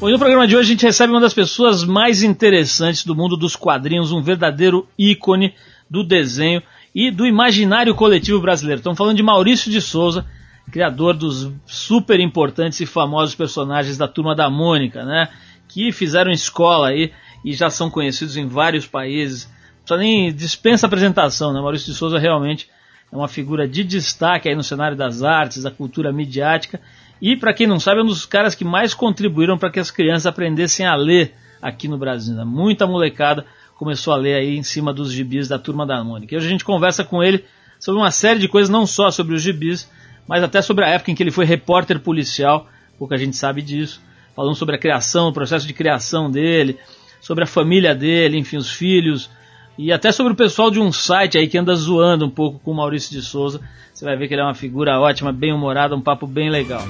E no programa de hoje a gente recebe uma das pessoas mais interessantes do mundo dos quadrinhos, um verdadeiro ícone do desenho e do imaginário coletivo brasileiro. Estamos falando de Maurício de Souza, criador dos super importantes e famosos personagens da Turma da Mônica, né? Que fizeram escola aí e já são conhecidos em vários países. Só nem dispensa apresentação, né? Maurício de Souza realmente é uma figura de destaque aí no cenário das artes, da cultura midiática e, para quem não sabe, é um dos caras que mais contribuíram para que as crianças aprendessem a ler aqui no Brasil. Né? Muita molecada começou a ler aí em cima dos gibis da Turma da Mônica. E hoje a gente conversa com ele sobre uma série de coisas, não só sobre os gibis, mas até sobre a época em que ele foi repórter policial, pouca gente sabe disso. Falando sobre a criação, o processo de criação dele, sobre a família dele, enfim, os filhos, e até sobre o pessoal de um site aí que anda zoando um pouco com o Maurício de Souza. Você vai ver que ele é uma figura ótima, bem humorada, um papo bem legal.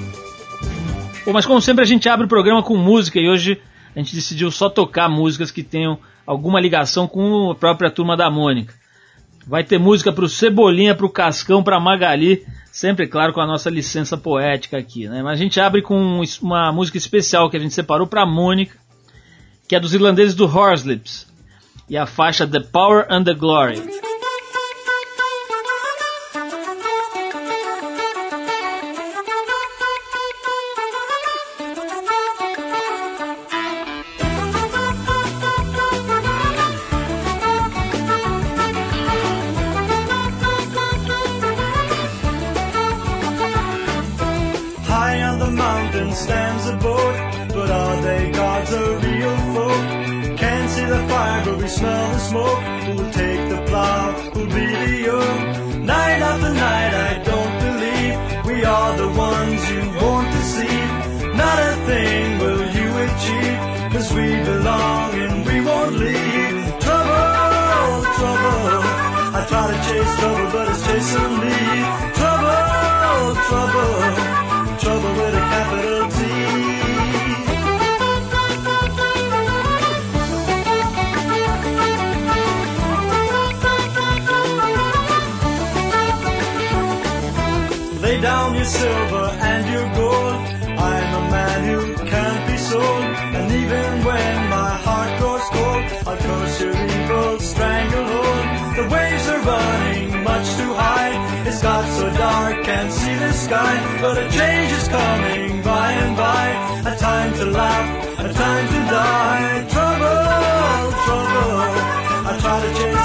Bom, mas como sempre a gente abre o programa com música e hoje a gente decidiu só tocar músicas que tenham alguma ligação com a própria turma da Mônica. Vai ter música para o Cebolinha, para o Cascão, para Magali, sempre claro com a nossa licença poética aqui, né? Mas a gente abre com uma música especial que a gente separou para Mônica, que é dos irlandeses do Horslips e a faixa The Power and the Glory. High on the mountain stands a boat, but are they gods or real the fire, but we smell the smoke. Who'll take the plow? Who'll be the young? Night after night, I don't believe we are the ones you want to see. Not a thing will you achieve, cause we belong and we won't leave. Trouble, trouble. I try to chase trouble, but it's chasing me. Trouble, trouble. silver and your gold. I'm a man who can't be sold, and even when my heart grows cold, I'll curse your evil stranglehold. The waves are running much too high. It's got so dark, can't see the sky, but a change is coming by and by. A time to laugh, a time to die. Trouble, trouble. I try to change.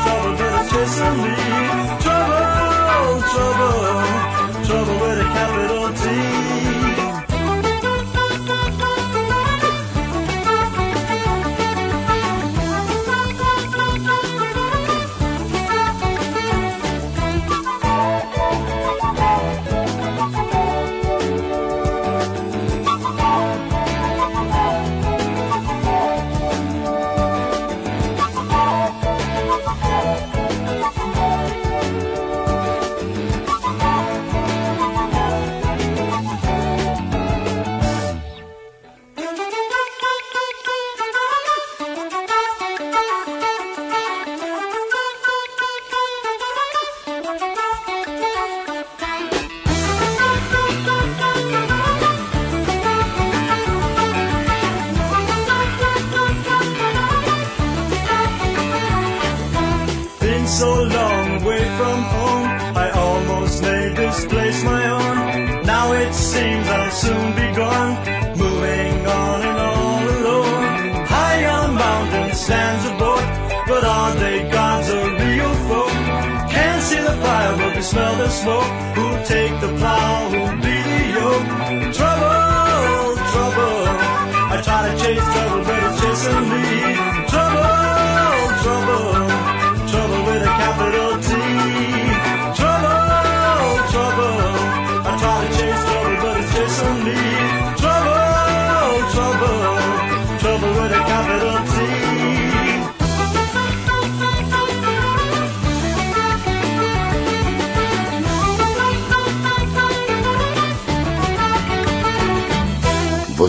smoke.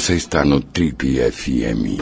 Você está no Trip FM.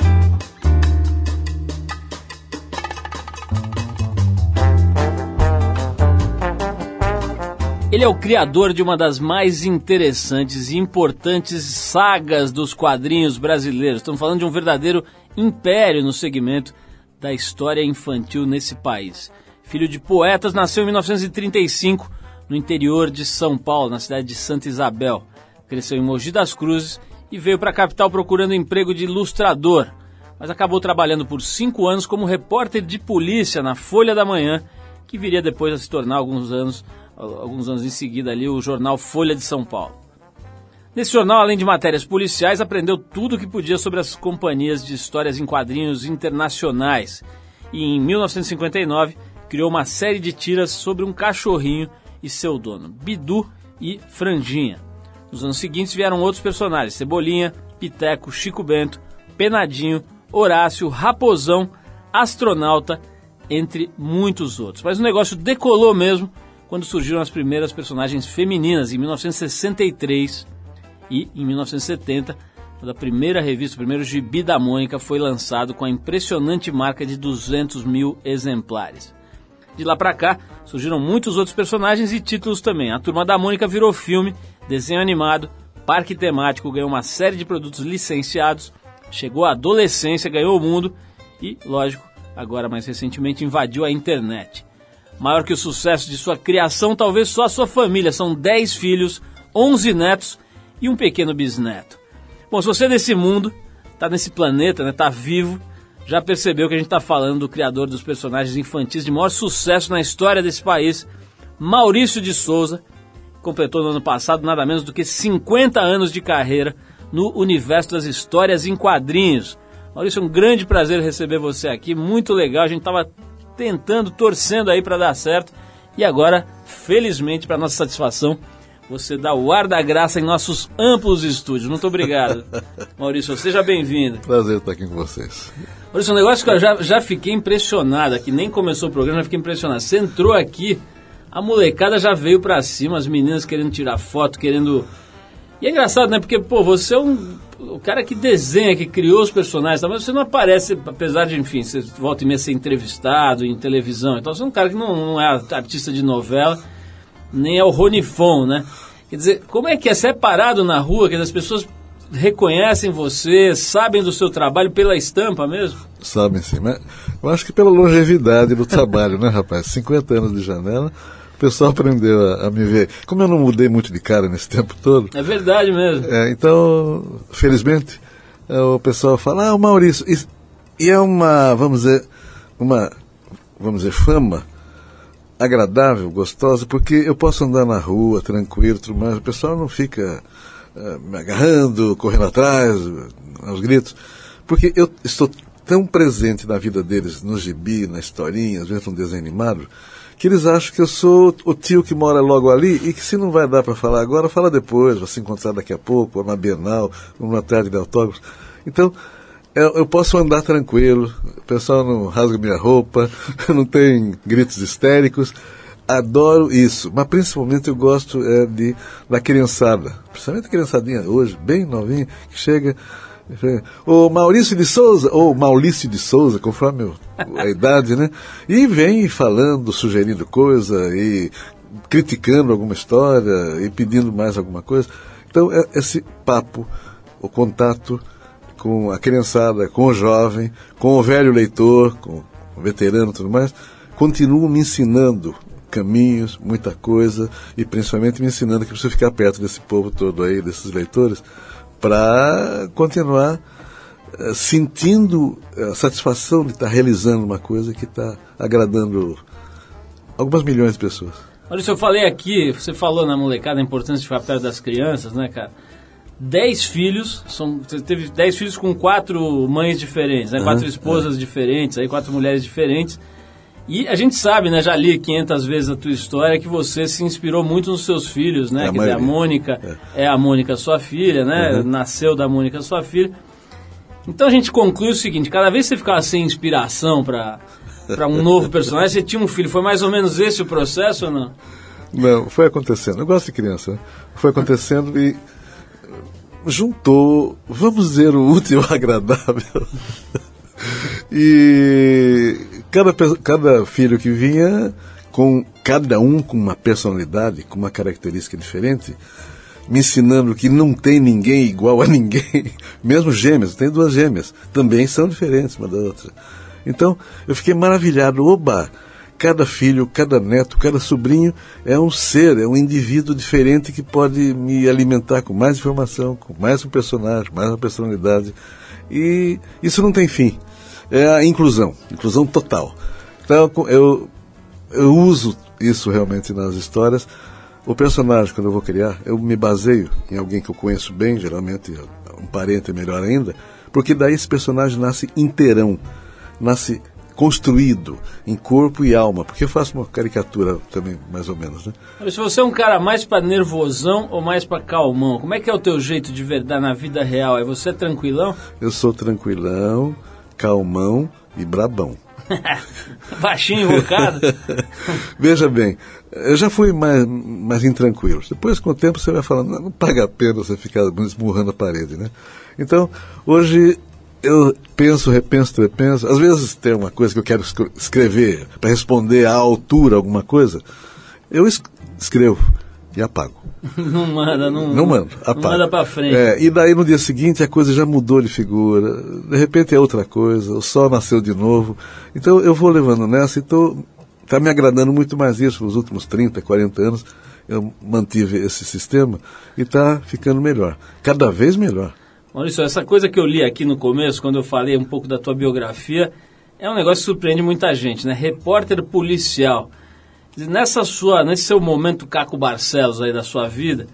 Ele é o criador de uma das mais interessantes e importantes sagas dos quadrinhos brasileiros. Estamos falando de um verdadeiro império no segmento da história infantil nesse país. Filho de poetas, nasceu em 1935 no interior de São Paulo, na cidade de Santa Isabel. Cresceu em Mogi das Cruzes e veio para a capital procurando emprego de ilustrador, mas acabou trabalhando por cinco anos como repórter de polícia na Folha da Manhã, que viria depois a se tornar alguns anos, alguns anos em seguida ali o jornal Folha de São Paulo. Nesse jornal, além de matérias policiais, aprendeu tudo o que podia sobre as companhias de histórias em quadrinhos internacionais. E em 1959 criou uma série de tiras sobre um cachorrinho e seu dono, Bidu e Franjinha. Nos anos seguintes vieram outros personagens: Cebolinha, Piteco, Chico Bento, Penadinho, Horácio, Raposão, Astronauta, entre muitos outros. Mas o negócio decolou mesmo quando surgiram as primeiras personagens femininas, em 1963 e em 1970, quando a primeira revista, o primeiro gibi da Mônica foi lançado com a impressionante marca de 200 mil exemplares. De lá para cá, surgiram muitos outros personagens e títulos também. A Turma da Mônica virou filme desenho animado, parque temático, ganhou uma série de produtos licenciados, chegou à adolescência, ganhou o mundo e, lógico, agora mais recentemente invadiu a internet. Maior que o sucesso de sua criação, talvez só a sua família. São 10 filhos, 11 netos e um pequeno bisneto. Bom, se você é desse mundo, está nesse planeta, né, tá vivo, já percebeu que a gente está falando do criador dos personagens infantis de maior sucesso na história desse país, Maurício de Souza, completou no ano passado nada menos do que 50 anos de carreira no universo das histórias em quadrinhos. Maurício, é um grande prazer receber você aqui, muito legal. A gente estava tentando, torcendo aí para dar certo e agora, felizmente, para nossa satisfação, você dá o ar da graça em nossos amplos estúdios. Muito obrigado, Maurício. Seja bem-vindo. Prazer estar aqui com vocês. Maurício, um negócio que eu já, já fiquei impressionado aqui, nem começou o programa, já fiquei impressionado. Você entrou aqui a molecada já veio pra cima, as meninas querendo tirar foto, querendo. E é engraçado, né? Porque, pô, você é um. O cara que desenha, que criou os personagens, tá? mas você não aparece, apesar de, enfim, você volta e meia ser entrevistado em televisão. Então você é um cara que não, não é artista de novela, nem é o Ronifon, né? Quer dizer, como é que é? Você é na rua, que as pessoas reconhecem você, sabem do seu trabalho pela estampa mesmo? Sabem sim, mas eu acho que pela longevidade do trabalho, né, rapaz? 50 anos de janela pessoal aprendeu a, a, me ver. Como eu não mudei muito de cara nesse tempo todo. É verdade mesmo. É, então, felizmente, é, o pessoal fala, ah, o Maurício. E, e, é uma, vamos dizer, uma, vamos dizer, fama agradável, gostosa, porque eu posso andar na rua tranquilo, mais. O pessoal não fica uh, me agarrando, correndo atrás, aos gritos, porque eu estou tão presente na vida deles, no gibi, na historinha, às vezes um desenho animado, que eles acham que eu sou o tio que mora logo ali e que se não vai dar para falar agora, fala depois, vai se encontrar daqui a pouco, ou na Bienal, ou numa tarde de autógrafos. Então, eu, eu, posso andar tranquilo, o pessoal não rasga minha roupa, não tem gritos histéricos. Adoro isso, mas principalmente eu gosto é, de, da criançada, principalmente a criançadinha hoje, bem novinha, que chega o Maurício de Souza, ou Maurício de Souza, conforme a idade, né? E vem falando, sugerindo coisa e criticando alguma história e pedindo mais alguma coisa. Então, é esse papo, o contato com a criançada, com o jovem, com o velho leitor, com o veterano e tudo mais, continua me ensinando caminhos, muita coisa, e principalmente me ensinando que preciso ficar perto desse povo todo aí, desses leitores, para continuar uh, sentindo a satisfação de estar realizando uma coisa que está agradando algumas milhões de pessoas. Olha, se eu falei aqui, você falou na molecada a importância de ficar perto das crianças, né, cara? Dez filhos, são, você teve dez filhos com quatro mães diferentes, né? Uhum, quatro esposas é. diferentes, aí quatro mulheres diferentes. E a gente sabe, né, já li 500 vezes a tua história, que você se inspirou muito nos seus filhos, né? É Quer dizer, a Mônica é. é. a Mônica sua filha, né? Uhum. Nasceu da Mônica sua filha. Então a gente conclui o seguinte, cada vez que você ficava sem inspiração para um novo personagem, você tinha um filho. Foi mais ou menos esse o processo ou não? Não, foi acontecendo. Eu gosto de criança. Né? Foi acontecendo e juntou, vamos dizer, o útil ao agradável. e cada, cada filho que vinha com cada um com uma personalidade, com uma característica diferente, me ensinando que não tem ninguém igual a ninguém. Mesmo gêmeas, tem duas gêmeas, também são diferentes uma da outra. Então, eu fiquei maravilhado. Oba! Cada filho, cada neto, cada sobrinho é um ser, é um indivíduo diferente que pode me alimentar com mais informação, com mais um personagem, mais uma personalidade. E isso não tem fim. É a inclusão, inclusão total. Então, eu, eu uso isso realmente nas histórias. O personagem, quando eu vou criar, eu me baseio em alguém que eu conheço bem, geralmente um parente melhor ainda, porque daí esse personagem nasce inteirão, nasce construído em corpo e alma, porque eu faço uma caricatura também, mais ou menos, né? Mas se você é um cara mais para nervosão ou mais para calmão, como é que é o teu jeito de verdade na vida real? É você tranquilão? Eu sou tranquilão, calmão e brabão. Baixinho, invocado? Veja bem, eu já fui mais, mais intranquilo. Depois, com o tempo, você vai falando, não, paga a pena você ficar esmurrando a parede, né? Então, hoje eu penso, repenso, repenso. Às vezes tem uma coisa que eu quero escrever para responder à altura alguma coisa. Eu escrevo e apago. Não manda, não, não manda, apago. Não manda para frente. É, e daí no dia seguinte a coisa já mudou de figura. De repente é outra coisa, o sol nasceu de novo. Então eu vou levando nessa e tô, tá me agradando muito mais isso nos últimos 30, 40 anos. Eu mantive esse sistema e está ficando melhor, cada vez melhor. Maurício, essa coisa que eu li aqui no começo, quando eu falei um pouco da tua biografia, é um negócio que surpreende muita gente, né? Repórter policial. Nessa sua, nesse seu momento Caco Barcelos aí da sua vida,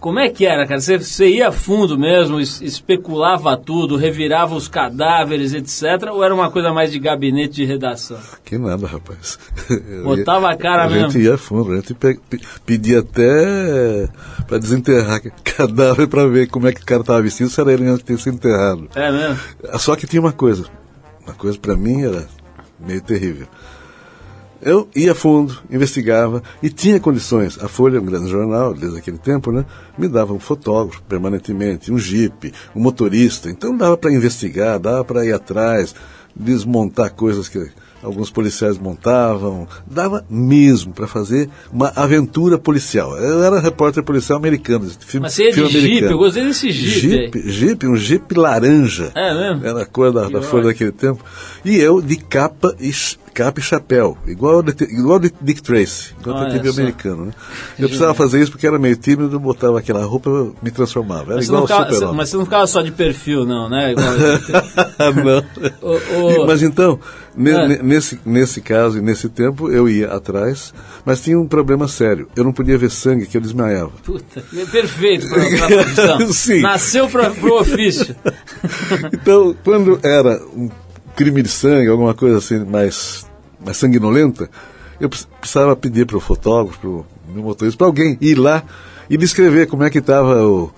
como é que era, cara? Você, você ia a fundo mesmo, es, especulava tudo, revirava os cadáveres, etc. Ou era uma coisa mais de gabinete de redação? Que nada, rapaz. Botava a cara a mesmo. A gente ia a fundo, a gente pe, pe, pedia até para desenterrar cadáver para ver como é que o cara estava vestido, se era ele antes de ter sido enterrado. É mesmo? Só que tinha uma coisa, uma coisa para mim era meio terrível. Eu ia a fundo, investigava e tinha condições. A Folha, um grande jornal, desde aquele tempo, né, me dava um fotógrafo permanentemente, um jipe, um motorista. Então dava para investigar, dava para ir atrás, desmontar coisas que alguns policiais montavam, dava mesmo para fazer uma aventura policial. Eu era repórter policial americano, filme, Mas você é de filme Jeep, eu gostei desse Jeep. Jeep, Jeep um Jeep laranja. É mesmo? Era a cor da, da folha daquele tempo. E eu de capa e capa e chapéu, igual igual de Dick Tracy, igual detetive americano. Né? Eu precisava fazer isso porque era meio tímido, botava aquela roupa eu me transformava. Era mas igual ficava, super Mas você não ficava só de perfil, não, né? Igual... não. o, o... Mas então, é. nesse, nesse caso e nesse tempo, eu ia atrás, mas tinha um problema sério. Eu não podia ver sangue, que eu desmaiava. Puta, é perfeito para a profissão. Nasceu para o ofício. então, quando era um crime de sangue, alguma coisa assim mais, mais sanguinolenta, eu precisava pedir para o fotógrafo, para o meu motorista, para alguém ir lá e descrever como é que estava o,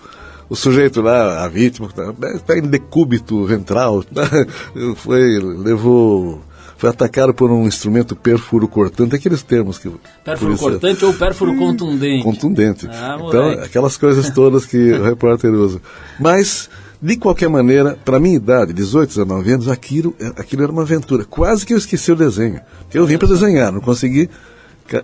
o sujeito lá, a vítima, está em decúbito ventral, tá, foi, levou foi atacado por um instrumento pérfuro cortante, aqueles termos que. Pérfuro cortante ou pérfuro contundente? Contundente. Ah, então, aquelas coisas todas que o repórter usa. Mas de qualquer maneira, para minha idade, 18, 19 anos, aquilo, aquilo era uma aventura. Quase que eu esqueci o desenho. Eu vim para desenhar, não consegui,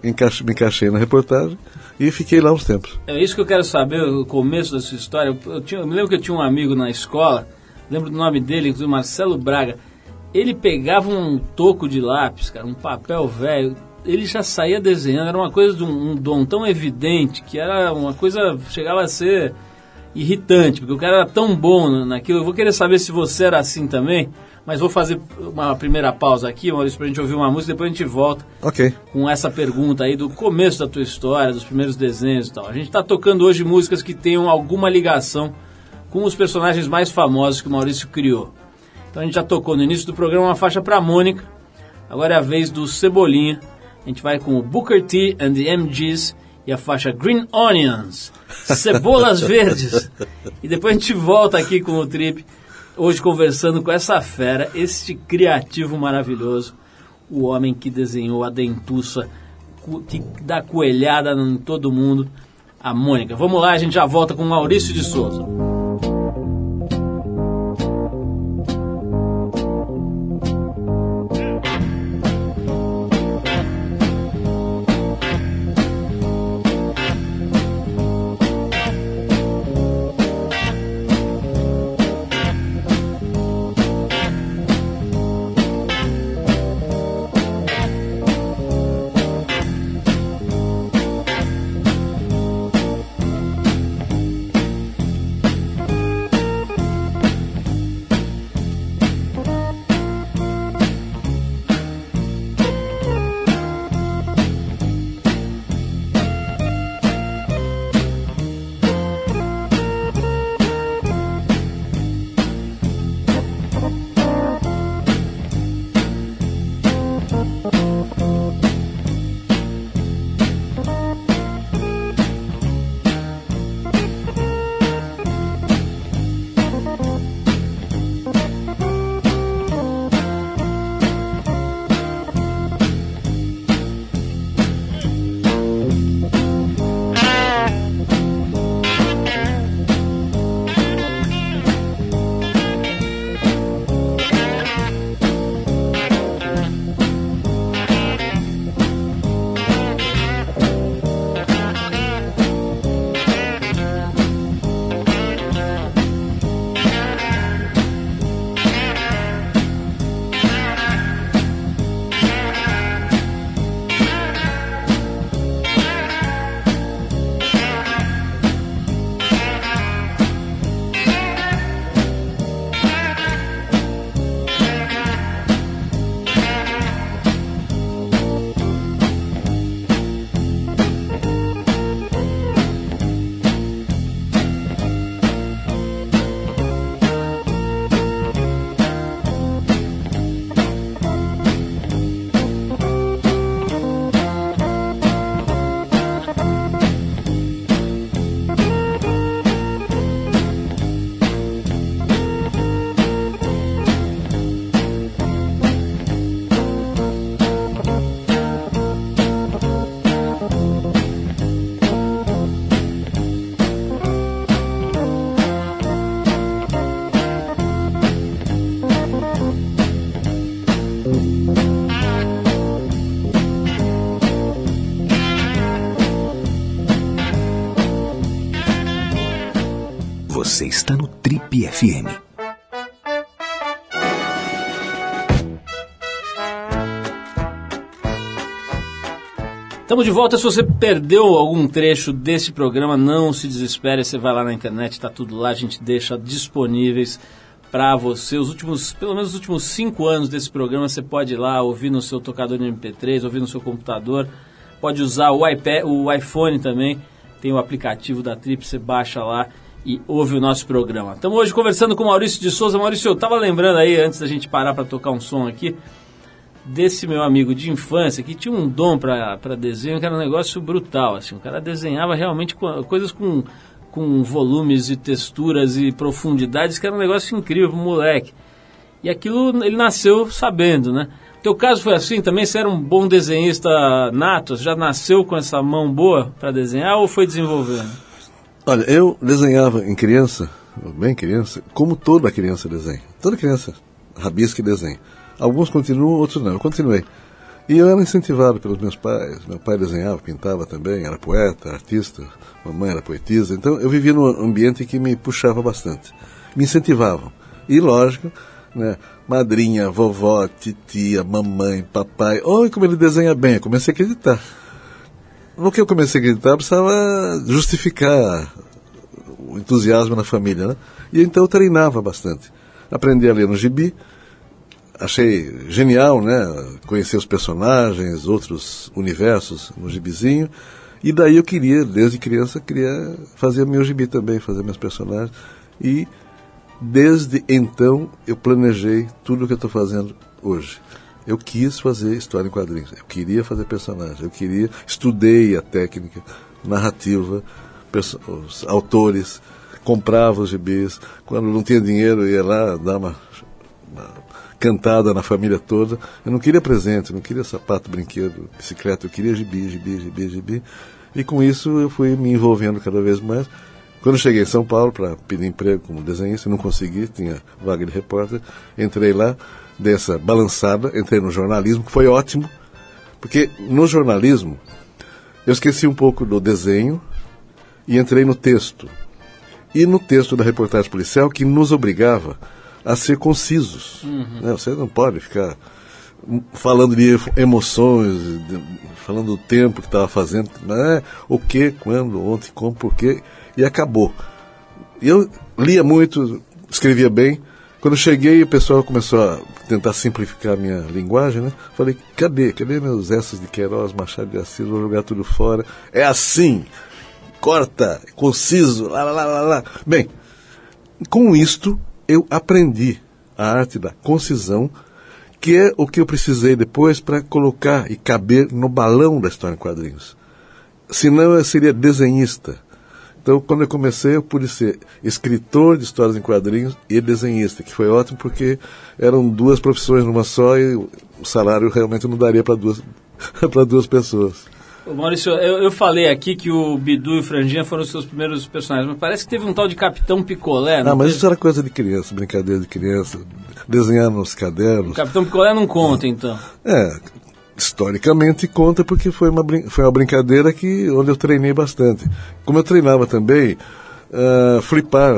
me encaixei na reportagem e fiquei lá uns tempos. É isso que eu quero saber, o começo da sua história. Eu, tinha, eu me lembro que eu tinha um amigo na escola, lembro do nome dele, inclusive Marcelo Braga. Ele pegava um toco de lápis, cara, um papel velho, ele já saía desenhando, era uma coisa de um, um dom tão evidente que era uma coisa, chegava a ser irritante, porque o cara era tão bom naquilo. Eu vou querer saber se você era assim também, mas vou fazer uma primeira pausa aqui, Maurício, pra gente ouvir uma música, depois a gente volta Ok. com essa pergunta aí do começo da tua história, dos primeiros desenhos e tal. A gente está tocando hoje músicas que tenham alguma ligação com os personagens mais famosos que o Maurício criou. Então a gente já tocou no início do programa uma faixa para Mônica, agora é a vez do Cebolinha. A gente vai com o Booker T and the MGs e a faixa Green Onions, Cebolas Verdes. E depois a gente volta aqui com o Trip, hoje conversando com essa fera, este criativo maravilhoso, o homem que desenhou a dentuça, que dá coelhada em todo mundo, a Mônica. Vamos lá, a gente já volta com Maurício de Souza. Você está no Trip FM. Estamos de volta. Se você perdeu algum trecho desse programa, não se desespere. Você vai lá na internet, está tudo lá. A gente deixa disponíveis para você. Os últimos, pelo menos os últimos cinco anos desse programa, você pode ir lá ouvir no seu tocador de MP3, ouvir no seu computador. Pode usar o iPad, o iPhone também. Tem o aplicativo da Trip, você baixa lá e ouve o nosso programa. Estamos hoje conversando com Maurício de Souza. Maurício, eu estava lembrando aí, antes da gente parar para tocar um som aqui, desse meu amigo de infância que tinha um dom para desenho que era um negócio brutal. Assim, o cara desenhava realmente coisas com, com volumes e texturas e profundidades que era um negócio incrível para moleque. E aquilo ele nasceu sabendo, né? Teu caso foi assim também? Você era um bom desenhista nato? Já nasceu com essa mão boa para desenhar ou foi desenvolvendo? Olha, eu desenhava em criança, bem criança, como toda criança desenha. Toda criança rabisca e desenha. Alguns continuam, outros não. Eu continuei. E eu era incentivado pelos meus pais. Meu pai desenhava, pintava também, era poeta, artista, mamãe era poetisa. Então eu vivia num ambiente que me puxava bastante. Me incentivavam. E lógico, né, madrinha, vovó, titia, mamãe, papai. Olha como ele desenha bem. Eu comecei a acreditar. No que eu comecei a acreditar, eu precisava justificar o entusiasmo na família, né? E então eu treinava bastante. Aprendi a ler no gibi, achei genial, né? Conhecer os personagens, outros universos no gibizinho. E daí eu queria, desde criança, queria fazer meu gibi também, fazer meus personagens. E desde então eu planejei tudo o que eu estou fazendo hoje. Eu quis fazer história em quadrinhos, eu queria fazer personagem, eu queria, estudei a técnica, narrativa, os autores, comprava os gibis, quando não tinha dinheiro ia lá dar uma, uma cantada na família toda. Eu não queria presente, não queria sapato, brinquedo, bicicleta, eu queria gibi, gibi, gibi, gibi. E com isso eu fui me envolvendo cada vez mais. Quando cheguei em São Paulo para pedir emprego como desenhista, não consegui, tinha vaga de repórter, entrei lá, dei essa balançada, entrei no jornalismo, que foi ótimo, porque no jornalismo eu esqueci um pouco do desenho e entrei no texto. E no texto da reportagem policial que nos obrigava a ser concisos. Uhum. Né? Você não pode ficar falando de emoções, de, falando do tempo que estava fazendo, né? o que, quando, ontem, como, por quê, e acabou. Eu lia muito, escrevia bem. Quando cheguei, o pessoal começou a tentar simplificar a minha linguagem, né? Falei, cadê? Cadê meus essas de Queiroz, Machado de Assis? Vou jogar tudo fora. É assim! Corta, conciso, lá, lá, lá, lá. Bem, com isto, eu aprendi a arte da concisão, que é o que eu precisei depois para colocar e caber no balão da história em quadrinhos. Senão eu seria desenhista. Então, quando eu comecei, eu pude ser escritor de histórias em quadrinhos e desenhista, que foi ótimo porque eram duas profissões numa só e o salário realmente não daria para duas, duas pessoas. Maurício, eu, eu, falei aqui que o Bidu e o Franjinha foram os seus primeiros personagens, mas parece que teve um tal de Capitão Picolé, não Ah, mas teve? isso era coisa de criança, brincadeira de criança, desenhar nos cadernos. O Capitão Picolé não conta, então? É, historicamente conta porque foi uma, foi uma brincadeira que, onde eu treinei bastante. Como eu treinava também, uh, flipar,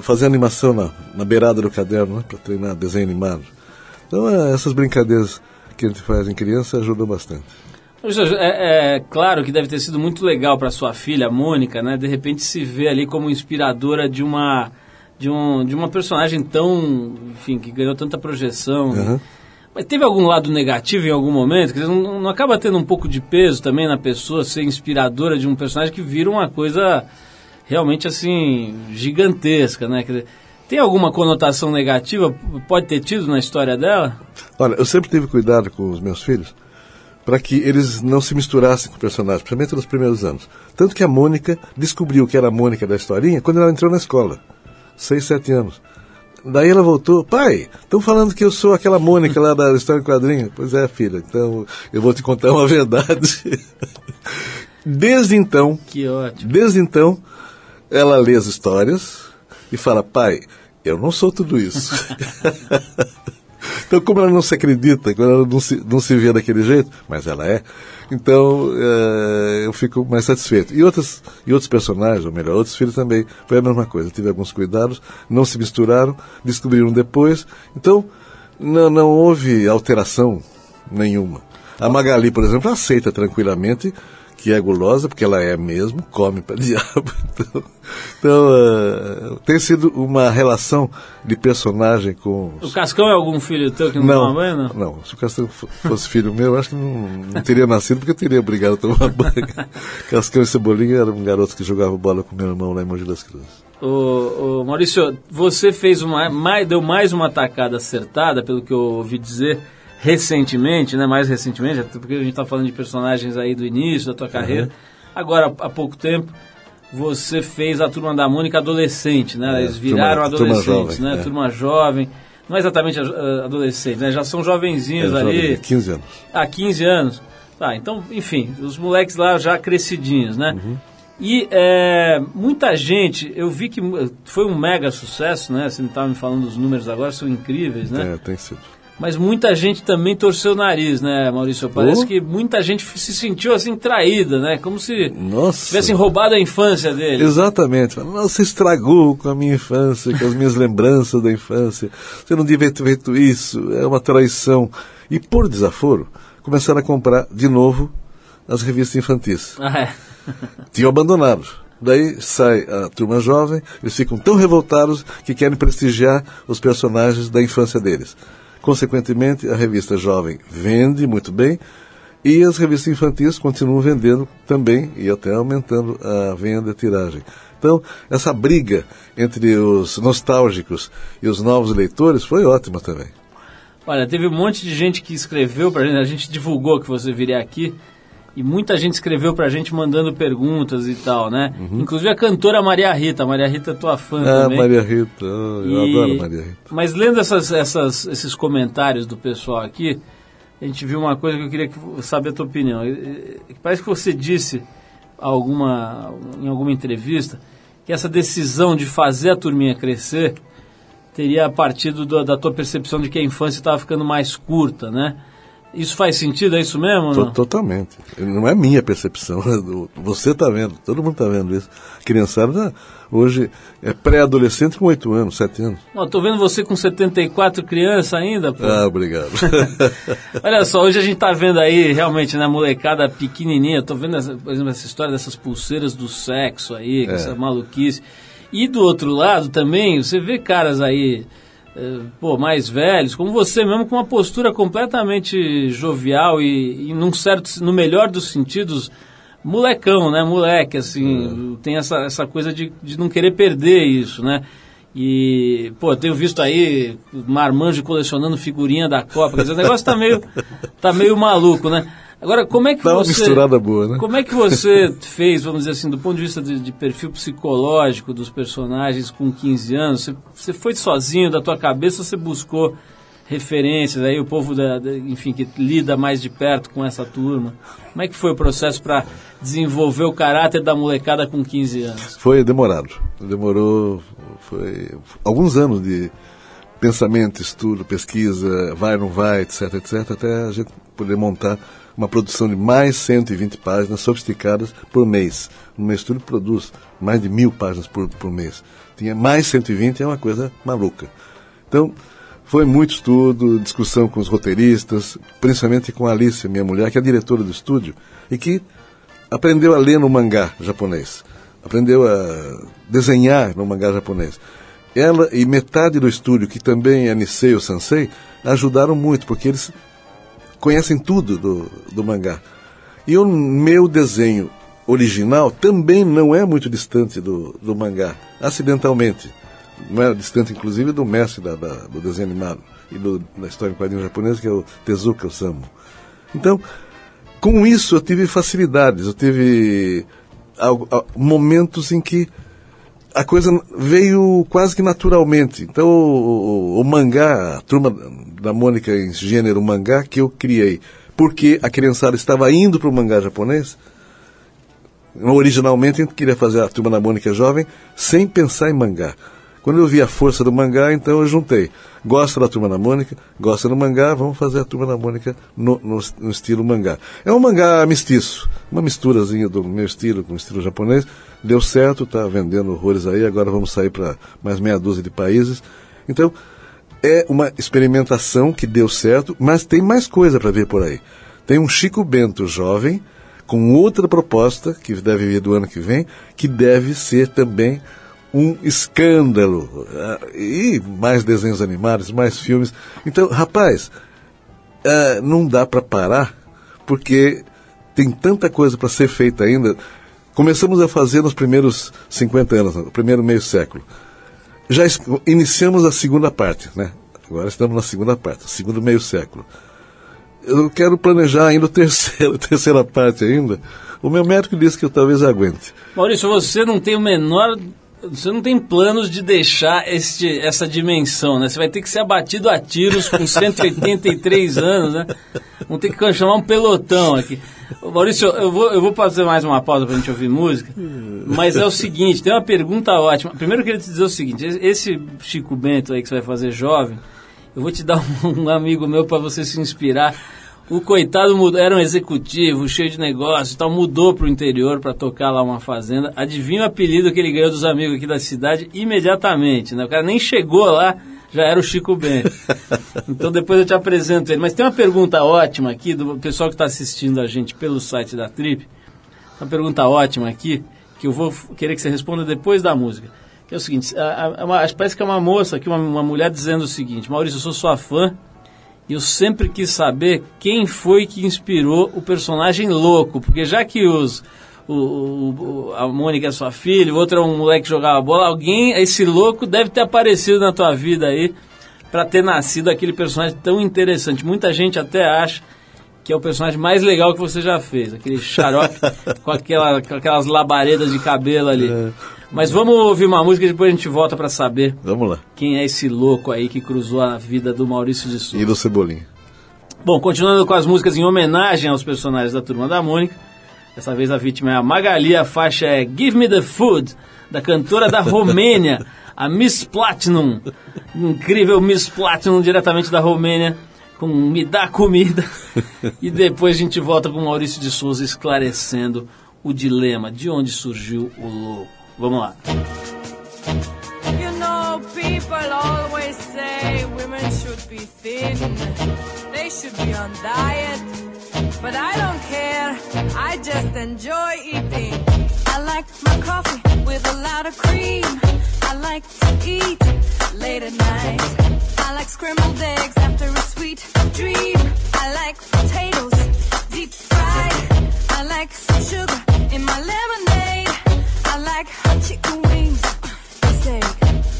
fazer animação na, na beirada do caderno, né, para treinar desenho animado. Então, uh, essas brincadeiras que a gente faz em criança ajudam bastante. É, é, claro que deve ter sido muito legal para sua filha, Mônica, né? De repente se ver ali como inspiradora de uma de, um, de uma personagem tão, enfim, que ganhou tanta projeção. Uhum. Mas teve algum lado negativo em algum momento? Quer dizer, não, não, acaba tendo um pouco de peso também na pessoa ser inspiradora de um personagem que vira uma coisa realmente assim gigantesca, né? Quer dizer, tem alguma conotação negativa? Pode ter tido na história dela? Olha, eu sempre tive cuidado com os meus filhos para que eles não se misturassem com o personagem, principalmente nos primeiros anos. Tanto que a Mônica descobriu que era a Mônica da historinha quando ela entrou na escola, seis, sete anos. Daí ela voltou, pai, estão falando que eu sou aquela Mônica lá da história em quadrinho. Pois é, filha, então eu vou te contar uma verdade. desde então, que ótimo. desde então, ela lê as histórias e fala, pai, eu não sou tudo isso. Então, como ela não se acredita, quando ela não se, não se vê daquele jeito, mas ela é, então é, eu fico mais satisfeito. E, outras, e outros personagens, ou melhor, outros filhos também, foi a mesma coisa. tive alguns cuidados, não se misturaram, descobriram depois. Então, não, não houve alteração nenhuma. A Magali, por exemplo, aceita tranquilamente que é gulosa, porque ela é mesmo, come para diabo. Então, então uh, tem sido uma relação de personagem com. O Cascão é algum filho teu que não, não toma banho? Não? não, se o Cascão fosse filho meu, eu acho que não, não teria nascido porque eu teria obrigado a tomar banho. Cascão e Cebolinha eram garotos que jogavam bola com meu irmão lá em Mogi das Cruzes. O, Maurício, você fez uma, mais, deu mais uma tacada acertada, pelo que eu ouvi dizer recentemente, né? Mais recentemente, até porque a gente está falando de personagens aí do início da tua carreira. Uhum. Agora, há pouco tempo, você fez a Turma da Mônica adolescente, né? É, Eles viraram turma, adolescentes, turma jovem, né? É. Turma jovem. Não é exatamente adolescente, né? Já são jovenzinhos é, ali. Jovem, 15 anos. Ah, 15 anos. Tá, então, enfim, os moleques lá já crescidinhos, né? Uhum. E é, muita gente, eu vi que foi um mega sucesso, né? Você estava me falando dos números agora, são incríveis, né? É, tem sido mas muita gente também torceu o nariz, né, Maurício? Parece oh. que muita gente se sentiu assim traída, né? Como se Nossa. tivessem roubado a infância dele. Exatamente. Nossa, estragou com a minha infância, com as minhas lembranças da infância. Você não devia ter feito isso, é uma traição. E por desaforo, começaram a comprar de novo as revistas infantis. Ah, é? Tinham abandonado. Daí sai a turma jovem, eles ficam tão revoltados que querem prestigiar os personagens da infância deles. Consequentemente, a revista jovem vende muito bem e as revistas infantis continuam vendendo também e até aumentando a venda e a tiragem. Então, essa briga entre os nostálgicos e os novos leitores foi ótima também. Olha, teve um monte de gente que escreveu para a gente, a gente divulgou que você viria aqui e muita gente escreveu pra gente mandando perguntas e tal, né? Uhum. Inclusive a cantora Maria Rita. Maria Rita é tua fã ah, também. Maria Rita. Eu e... adoro Maria Rita. Mas lendo essas, essas, esses comentários do pessoal aqui, a gente viu uma coisa que eu queria saber a tua opinião. Parece que você disse alguma, em alguma entrevista que essa decisão de fazer a turminha crescer teria partido do, da tua percepção de que a infância estava ficando mais curta, né? Isso faz sentido? É isso mesmo? Não? Totalmente. Não é minha percepção. Você está vendo, todo mundo está vendo isso. A criançada hoje é pré-adolescente com 8 anos, 7 anos. Estou vendo você com 74 crianças ainda. Pô. Ah, obrigado. Olha só, hoje a gente está vendo aí realmente na né, molecada pequenininha. Estou vendo, essa, por exemplo, essa história dessas pulseiras do sexo aí, é. essa maluquice. E do outro lado também, você vê caras aí é, pô, mais velhos, como você mesmo, com uma postura completamente jovial e, e num certo, no melhor dos sentidos, molecão, né? Moleque, assim, é. tem essa, essa coisa de, de não querer perder isso, né? E, pô, tenho visto aí marmanjo colecionando figurinha da Copa, quer dizer, o negócio tá meio, tá meio maluco, né? Agora, como é que Dá você. uma misturada boa, né? Como é que você fez, vamos dizer assim, do ponto de vista de, de perfil psicológico dos personagens com 15 anos? Você, você, foi sozinho da tua cabeça, você buscou referências aí, o povo da, da, enfim, que lida mais de perto com essa turma. Como é que foi o processo para desenvolver o caráter da molecada com 15 anos? Foi demorado. Demorou foi alguns anos de pensamento, estudo, pesquisa, vai, não vai, etc, etc, até a gente poder montar uma produção de mais 120 páginas sofisticadas por mês. O meu estúdio produz mais de mil páginas por, por mês. Tinha mais 120, é uma coisa maluca. Então, foi muito estudo, discussão com os roteiristas, principalmente com a Alice, minha mulher, que é diretora do estúdio, e que aprendeu a ler no mangá japonês. Aprendeu a desenhar no mangá japonês. Ela e metade do estúdio, que também é Nisei ou Sansei, ajudaram muito, porque eles conhecem tudo do, do mangá. E o meu desenho original também não é muito distante do, do mangá, acidentalmente. Não é distante, inclusive, do mestre da, da, do desenho animado e do, da história em quadrinhos japonesa, que é o Tezuka Osamu. Então, com isso eu tive facilidades, eu tive momentos em que a coisa veio quase que naturalmente. Então, o, o, o, mangá, a turma da Mônica em gênero mangá, que eu criei, porque a criançada estava indo para o mangá japonês, originalmente gente queria fazer a turma da Mônica jovem sem pensar em mangá. Quando eu vi a força do mangá, então eu juntei. Gosto da Turma da Mônica, gosto do mangá, vamos fazer a Turma da Mônica no, no, no estilo mangá. É um mangá mestiço, uma misturazinha do meu estilo com o estilo japonês. Deu certo, está vendendo horrores aí, agora vamos sair para mais meia dúzia de países. Então, é uma experimentação que deu certo, mas tem mais coisa para ver por aí. Tem um Chico Bento jovem, com outra proposta, que deve vir do ano que vem, que deve ser também um escândalo. Ah, e mais desenhos animados, mais filmes. Então, rapaz, ah, não dá para parar, porque tem tanta coisa para ser feita ainda. Começamos a fazer nos primeiros 50 anos, no primeiro meio século. Já iniciamos a segunda parte, né? Agora estamos na segunda parte, segundo meio século. Eu quero planejar ainda o terceiro, a terceira parte ainda. O meu médico disse que eu talvez aguente. Maurício, você não tem o menor você não tem planos de deixar este, essa dimensão, né? Você vai ter que ser abatido a tiros com 183 anos, né? Vamos ter que chamar um pelotão aqui. Maurício, eu vou, eu vou fazer mais uma pausa para a gente ouvir música, mas é o seguinte, tem uma pergunta ótima. Primeiro eu queria te dizer o seguinte, esse Chico Bento aí que você vai fazer jovem, eu vou te dar um, um amigo meu para você se inspirar o coitado mudou, era um executivo, cheio de negócios tal, mudou para o interior para tocar lá uma fazenda. Adivinha o apelido que ele ganhou dos amigos aqui da cidade imediatamente, né? O cara nem chegou lá, já era o Chico Bento. então depois eu te apresento ele. Mas tem uma pergunta ótima aqui do pessoal que está assistindo a gente pelo site da Trip. Uma pergunta ótima aqui, que eu vou querer que você responda depois da música. Que é o seguinte, a, a, a, parece que é uma moça aqui, uma, uma mulher dizendo o seguinte, Maurício, eu sou sua fã, eu sempre quis saber quem foi que inspirou o personagem louco, porque já que os o, o, a Mônica é sua filha, o outro é um moleque que jogava bola, alguém, esse louco deve ter aparecido na tua vida aí para ter nascido aquele personagem tão interessante. Muita gente até acha que é o personagem mais legal que você já fez, aquele xarope com, aquela, com aquelas labaredas de cabelo ali. É. Mas vamos ouvir uma música e depois a gente volta para saber. Vamos lá. Quem é esse louco aí que cruzou a vida do Maurício de Souza. E do Cebolinha. Bom, continuando com as músicas em homenagem aos personagens da Turma da Mônica. Dessa vez a vítima é a Magali, a faixa é Give Me the Food, da cantora da Romênia, a Miss Platinum. Incrível Miss Platinum, diretamente da Romênia, com Me Dá Comida. e depois a gente volta com Maurício de Souza esclarecendo o dilema, de onde surgiu o louco. Vamos lá. You know, people always say women should be thin. They should be on diet. But I don't care. I just enjoy eating. I like my coffee with a lot of cream. I like to eat late at night. I like scrambled eggs after a sweet dream. I like potatoes deep fried. I like some sugar in my lemonade. I like hot chicken wings, steak.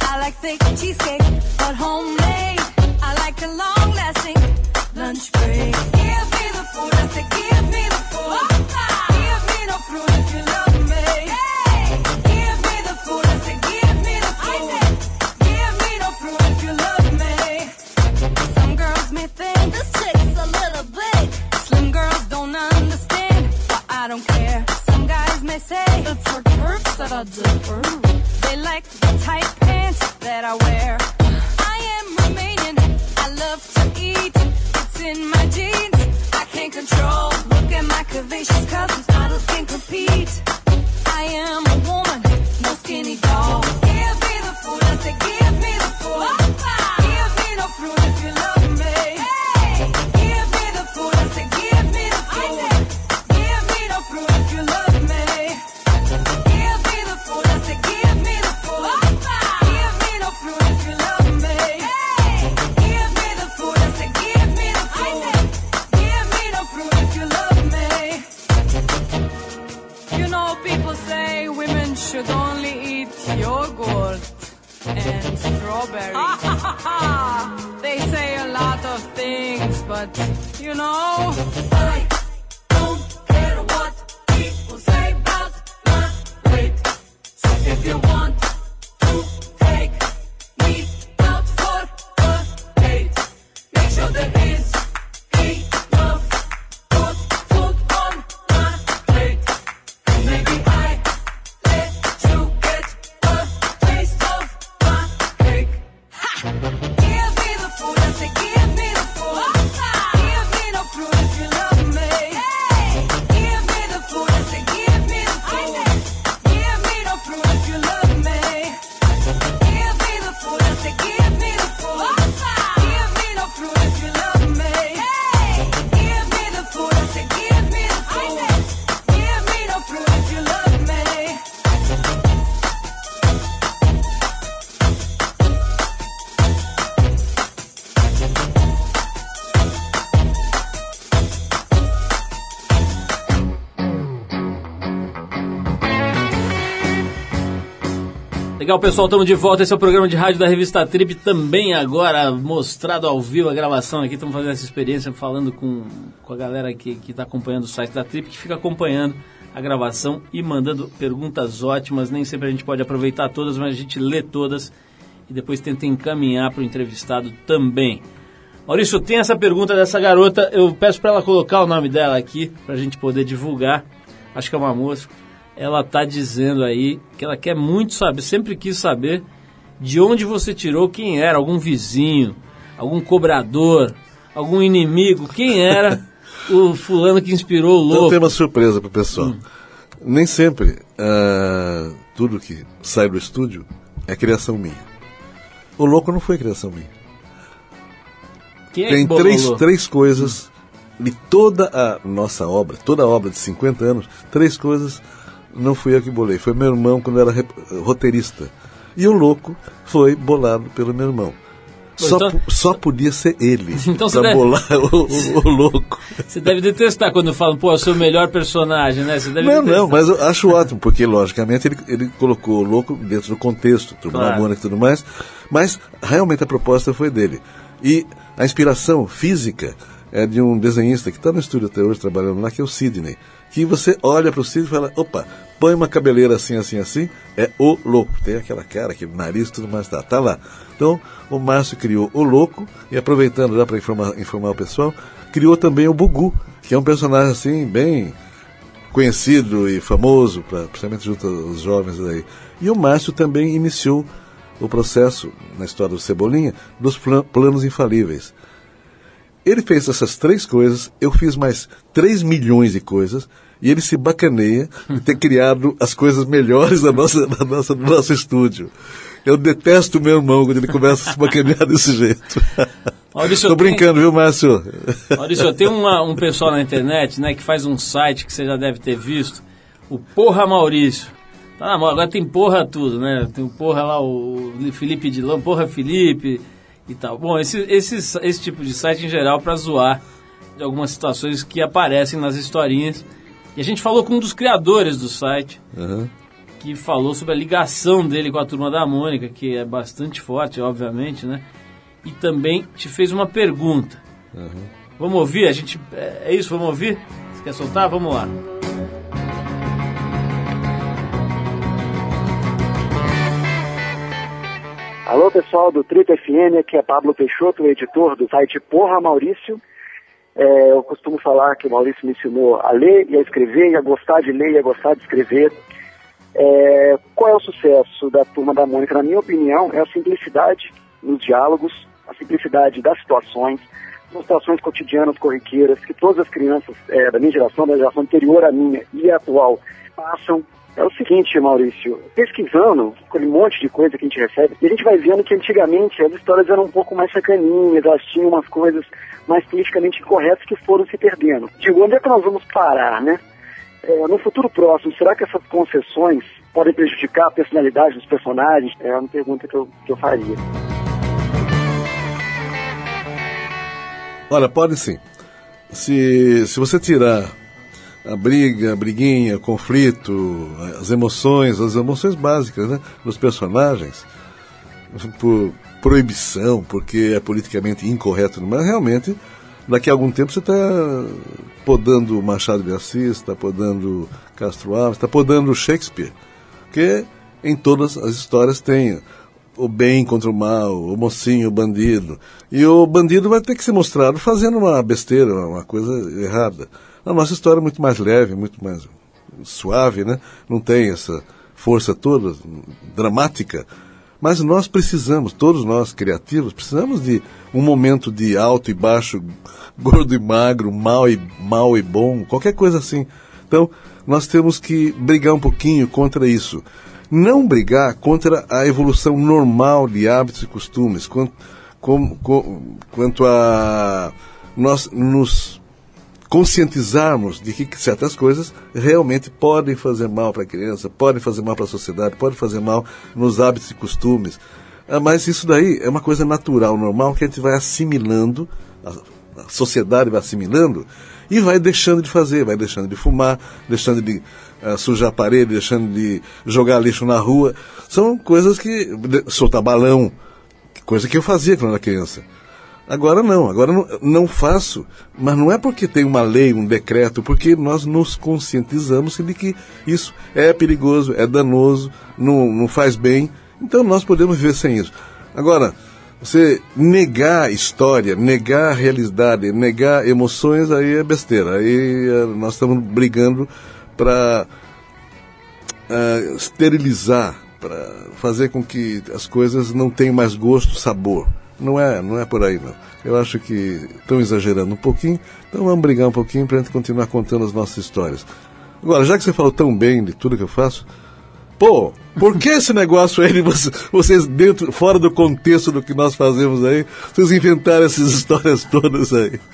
I like thick cheesecake, but homemade. I like a long-lasting lunch break. Give me the food, I said give me the food. Give me no fruit if you love me. Give me the food, I said give me the food. Give me no fruit if you love me. Some girls may think this takes a little bit. Slim girls don't understand, but I don't care. Some may say it's for curves that I do. They like the tight pants that I wear. I am Romanian. I love to eat. It's in my genes. I can't control. Look at my curvaceous cousins. Models can compete. I am a woman, no skinny doll. Give me the food. I said, give me the food. Give me no fruit if you love should only eat yogurt and strawberries. Ah, they say a lot of things, but you know. Legal, pessoal, estamos de volta. Esse é o programa de rádio da revista Trip, também agora mostrado ao vivo a gravação aqui. Estamos fazendo essa experiência falando com, com a galera que está acompanhando o site da Trip, que fica acompanhando a gravação e mandando perguntas ótimas. Nem sempre a gente pode aproveitar todas, mas a gente lê todas e depois tenta encaminhar para o entrevistado também. Maurício, tem essa pergunta dessa garota. Eu peço para ela colocar o nome dela aqui para a gente poder divulgar. Acho que é uma moça ela está dizendo aí que ela quer muito saber, sempre quis saber de onde você tirou, quem era, algum vizinho, algum cobrador, algum inimigo, quem era o fulano que inspirou o louco. Então tem uma surpresa para o pessoal. Hum. Nem sempre uh, tudo que sai do estúdio é criação minha. O louco não foi criação minha. Quem é tem três, três coisas de toda a nossa obra, toda a obra de 50 anos, três coisas não fui eu que bolei, foi meu irmão quando era roteirista. E o louco foi bolado pelo meu irmão. Só, então, só podia ser ele então pra deve, bolar o, o, o, louco. Você deve detestar quando falam, pô, é o seu melhor personagem, né? Você deve não, detestar. não, mas eu acho ótimo, porque logicamente ele, ele colocou o louco dentro do contexto, Turma claro. Mônica e tudo mais, mas realmente a proposta foi dele. E a inspiração física é de um desenhista que está no estúdio até hoje trabalhando lá, que é o Sidney que você olha para o Cid e fala, opa, põe uma cabeleira assim, assim, assim, é o louco. Tem aquela cara, aquele nariz tudo mais, tá, tá lá. Então, o Márcio criou o louco, e aproveitando já para informar, informar o pessoal, criou também o Bugu, que é um personagem assim, bem conhecido e famoso, pra, principalmente junto aos jovens aí. E o Márcio também iniciou o processo, na história do Cebolinha, dos planos infalíveis. Ele fez essas três coisas, eu fiz mais 3 milhões de coisas, e ele se bacaneia de ter criado as coisas melhores da nossa, da nossa, do nosso estúdio. Eu detesto o meu irmão quando ele começa a se bacanear desse jeito. Maurício, Tô brincando, tem... viu, Márcio? Maurício, tem uma, um pessoal na internet né, que faz um site que você já deve ter visto, o Porra Maurício. Tá na moda, agora tem porra tudo, né? Tem o porra lá, o Felipe Dilão, porra Felipe, e tal. Bom, esse, esse, esse tipo de site em geral para zoar de algumas situações que aparecem nas historinhas. E a gente falou com um dos criadores do site, uhum. que falou sobre a ligação dele com a turma da Mônica, que é bastante forte, obviamente, né? E também te fez uma pergunta. Uhum. Vamos ouvir? A gente é, é isso, vamos ouvir? Você quer soltar? Vamos lá. Alô pessoal do Trip FM, aqui é Pablo Peixoto, editor do site Porra Maurício. É, eu costumo falar que o Maurício me ensinou a ler e a escrever, e a gostar de ler e a gostar de escrever. É, qual é o sucesso da Turma da Mônica? Na minha opinião, é a simplicidade nos diálogos, a simplicidade das situações, das situações cotidianas, corriqueiras, que todas as crianças é, da minha geração, da geração anterior à minha e atual, passam é o seguinte, Maurício, pesquisando aquele monte de coisa que a gente recebe, a gente vai vendo que antigamente as histórias eram um pouco mais sacaninhas, elas tinham umas coisas mais politicamente incorretas que foram se perdendo. Digo, onde é que nós vamos parar, né? É, no futuro próximo, será que essas concessões podem prejudicar a personalidade dos personagens? É uma pergunta que eu, que eu faria. Olha, pode sim. Se, se você tirar a briga, a briguinha, conflito, as emoções, as emoções básicas né, dos personagens, por proibição, porque é politicamente incorreto, mas realmente daqui a algum tempo você está podando Machado de Assis, está podando Castro Alves, está podando Shakespeare, porque em todas as histórias tem o bem contra o mal, o mocinho, o bandido. E o bandido vai ter que ser mostrado fazendo uma besteira, uma coisa errada. A nossa história é muito mais leve, muito mais suave, né? Não tem essa força toda dramática. Mas nós precisamos, todos nós criativos, precisamos de um momento de alto e baixo, gordo e magro, mal e, mal e bom, qualquer coisa assim. Então, nós temos que brigar um pouquinho contra isso. Não brigar contra a evolução normal de hábitos e costumes, quanto, com, quanto a nós nos conscientizarmos de que certas coisas realmente podem fazer mal para a criança, podem fazer mal para a sociedade, podem fazer mal nos hábitos e costumes. Ah, mas isso daí é uma coisa natural, normal, que a gente vai assimilando, a sociedade vai assimilando e vai deixando de fazer, vai deixando de fumar, deixando de uh, sujar a parede, deixando de jogar lixo na rua. São coisas que. soltar balão, coisa que eu fazia quando era criança. Agora não, agora não, não, faço, mas não é porque tem uma lei, um decreto, porque nós nos conscientizamos de que isso é perigoso, é danoso, não, não faz bem, então nós podemos viver sem isso. Agora, você negar história, negar realidade, negar emoções, aí é besteira. Aí eh, nós estamos brigando para uh, eh, esterilizar, para fazer com que as coisas não tenham mais gosto, sabor. Não é, não é por aí não. Eu acho que estão exagerando um pouquinho, então vamos brigar um pouquinho para a gente continuar contando as nossas histórias. Agora, já que você falou tão bem de tudo que eu faço, pô, por que esse negócio aí de vocês dentro, fora do contexto do que nós fazemos aí, vocês inventaram essas histórias todas aí?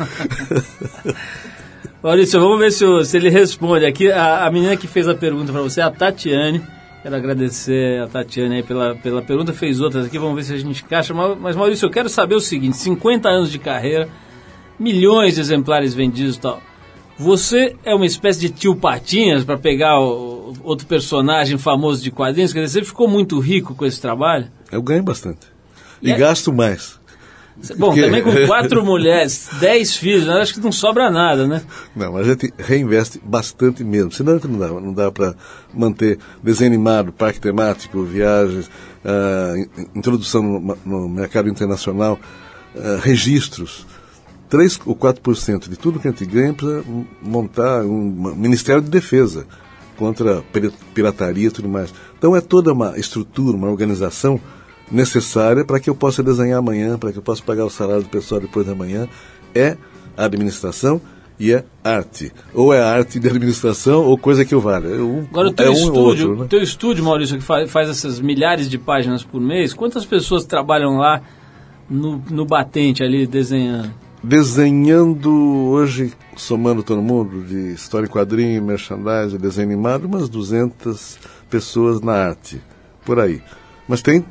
Maurício, vamos ver se, se ele responde. Aqui, a, a menina que fez a pergunta para você a Tatiane. Quero agradecer a Tatiana aí pela, pela pergunta, fez outras aqui, vamos ver se a gente encaixa. Mas, Maurício, eu quero saber o seguinte: 50 anos de carreira, milhões de exemplares vendidos e tal. Você é uma espécie de tio Patinhas para pegar o, outro personagem famoso de quadrinhos? Quer dizer, você ficou muito rico com esse trabalho? Eu ganho bastante. E, e é... gasto mais. Bom, Porque... também com quatro mulheres, dez filhos, né? acho que não sobra nada, né? Não, a gente reinveste bastante mesmo. Senão não dá, não dá para manter desenho animado, parque temático, viagens, uh, introdução no, no, mercado internacional, uh, registros. 3 ou 4% de tudo que a gente ganha para montar um Ministério de Defesa contra pirataria e tudo mais. Então é toda uma estrutura, uma organização necessária para que eu possa desenhar amanhã, para que eu possa pagar o salário do pessoal depois da manhã, é a administração e é arte. Ou é arte de administração ou coisa que eu valha. Um, Agora, o teu, é estúdio, um né? teu estúdio, Maurício, que faz, faz, essas milhares de páginas por mês, quantas pessoas trabalham lá no, no batente ali desenhando? Desenhando hoje, somando todo mundo, de história em quadrinho, merchandising, desenho animado, umas 200 pessoas na arte, por aí. Mas tem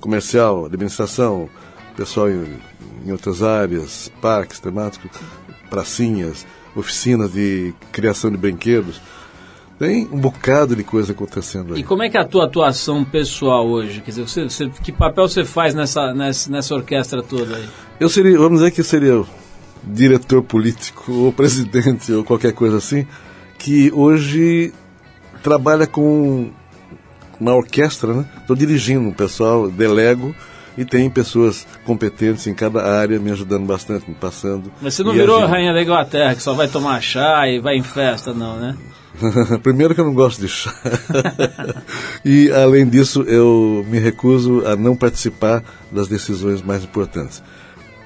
comercial, administração, pessoal em, em outras áreas, parques temáticos, pracinhas, oficinas de criação de brinquedos. Tem um bocado de coisa acontecendo aí. E como é que é a tua atuação pessoal hoje? Quer dizer, você, você, que papel você faz nessa, nessa, nessa orquestra toda aí? Eu seria, vamos dizer que eu seria diretor político ou presidente ou qualquer coisa assim, que hoje trabalha com uma orquestra, né? Estou dirigindo o pessoal, delego e tem pessoas competentes em cada área me ajudando bastante, me passando. Mas você não virou a rainha da Inglaterra, que só vai tomar chá e vai em festa, não, né? Primeiro que eu não gosto de chá. e além disso, eu me recuso a não participar das decisões mais importantes.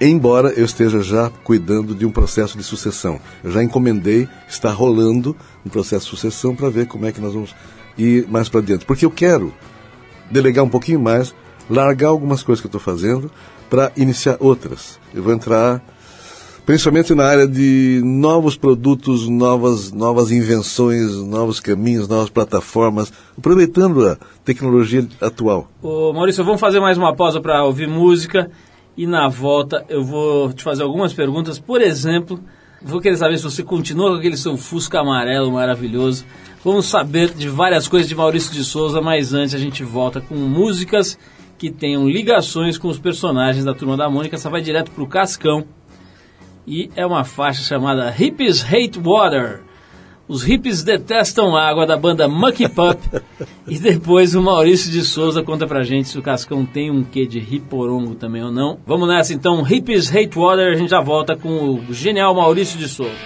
Embora eu esteja já cuidando de um processo de sucessão. Eu já encomendei, está rolando um processo de sucessão para ver como é que nós vamos ir mais para dentro. Porque eu quero delegar um pouquinho mais, largar algumas coisas que eu estou fazendo para iniciar outras. Eu vou entrar principalmente na área de novos produtos, novas, novas invenções, novos caminhos, novas plataformas, aproveitando a tecnologia atual. Ô Maurício, vamos fazer mais uma pausa para ouvir música e na volta eu vou te fazer algumas perguntas. Por exemplo, vou querer saber se você continua com aquele seu Fusca amarelo maravilhoso. Vamos saber de várias coisas de Maurício de Souza, mas antes a gente volta com músicas que tenham ligações com os personagens da Turma da Mônica. Essa vai direto pro Cascão. E é uma faixa chamada Hippies Hate Water. Os hippies detestam água da banda Mucky Pup. e depois o Maurício de Souza conta pra gente se o Cascão tem um quê de riporongo também ou não. Vamos nessa então, Hippies Hate Water. A gente já volta com o genial Maurício de Souza.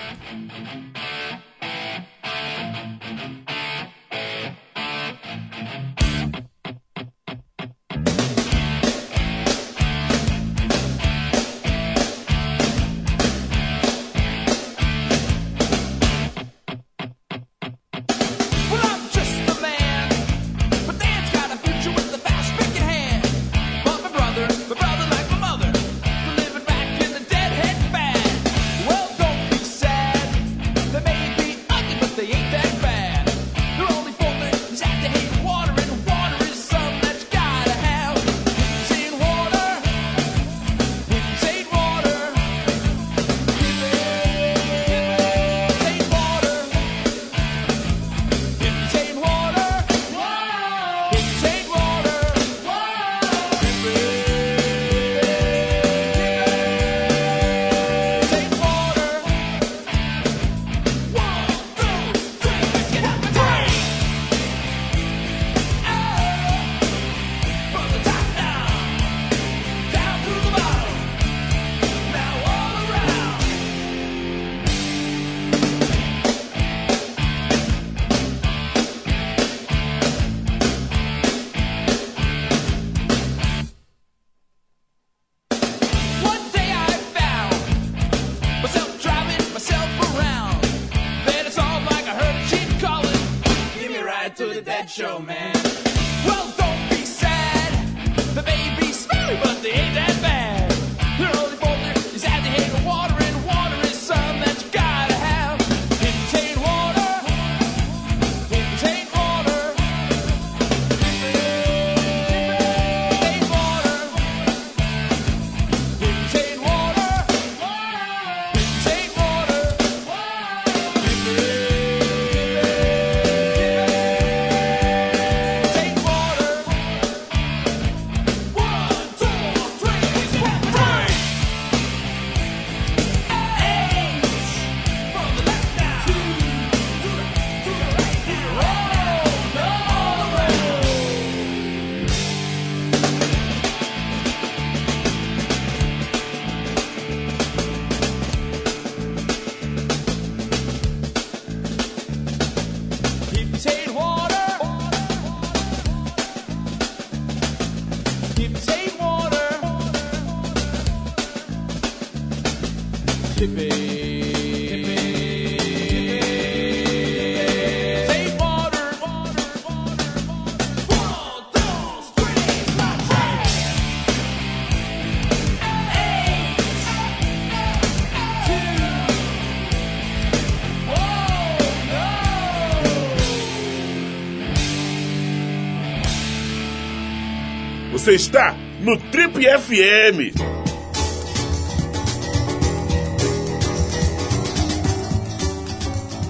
Você está no Trip FM.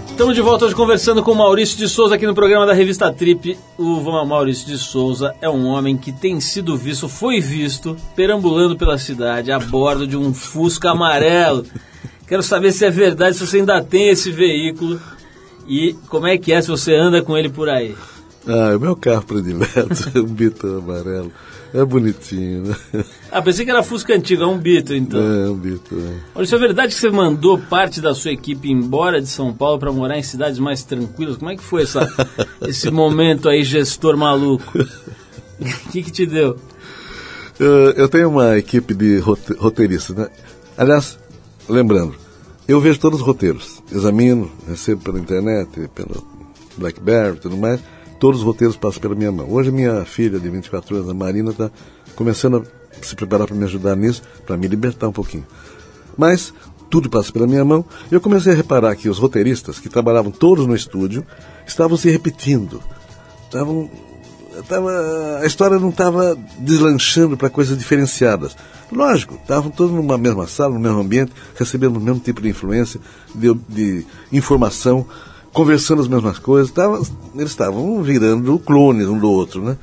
Estamos de volta hoje conversando com o Maurício de Souza aqui no programa da revista Trip. O Maurício de Souza é um homem que tem sido visto, foi visto, perambulando pela cidade a bordo de um Fusca amarelo. Quero saber se é verdade, se você ainda tem esse veículo e como é que é se você anda com ele por aí. Ah, é o meu carro predileto, um Beetle amarelo. É bonitinho, né? Ah, pensei que era Fusca antigo, é um Beetle então. É um Beetle. é. Olha, isso é verdade que você mandou parte da sua equipe embora de São Paulo para morar em cidades mais tranquilas? Como é que foi essa, esse momento aí, gestor maluco? O que, que te deu? Eu, eu tenho uma equipe de rote- roteiristas, né? Aliás, lembrando, eu vejo todos os roteiros, examino, recebo pela internet, pelo BlackBerry e tudo mais. Todos os roteiros passam pela minha mão. Hoje minha filha de 24 anos, a Marina, está começando a se preparar para me ajudar nisso, para me libertar um pouquinho. Mas tudo passa pela minha mão. Eu comecei a reparar que os roteiristas, que trabalhavam todos no estúdio, estavam se repetindo. Estavam tava, a história não estava deslanchando para coisas diferenciadas. Lógico, estavam todos numa mesma sala, no mesmo ambiente, recebendo o mesmo tipo de influência, de, de informação, conversando as mesmas coisas. Tava, eles estavam virando clones um do outro, né?